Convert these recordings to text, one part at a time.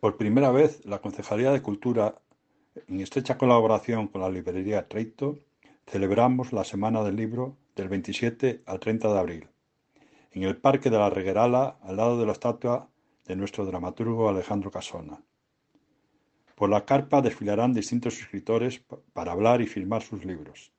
Por primera vez, la Concejalía de Cultura, en estrecha colaboración con la librería Treito, celebramos la Semana del Libro del 27 al 30 de abril, en el Parque de la Reguerala, al lado de la estatua de nuestro dramaturgo Alejandro Casona. Por la carpa desfilarán distintos escritores para hablar y firmar sus libros.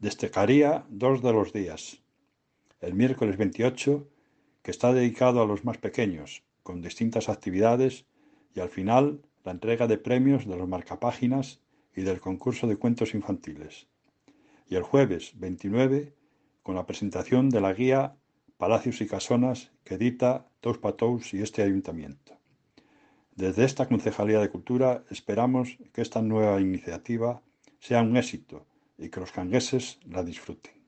Destacaría dos de los días. El miércoles 28, que está dedicado a los más pequeños, con distintas actividades y al final la entrega de premios de los marcapáginas y del concurso de cuentos infantiles. Y el jueves 29 con la presentación de la guía Palacios y Casonas que edita Tous Patous y este ayuntamiento. Desde esta Concejalía de Cultura esperamos que esta nueva iniciativa sea un éxito y que los cangueses la disfruten.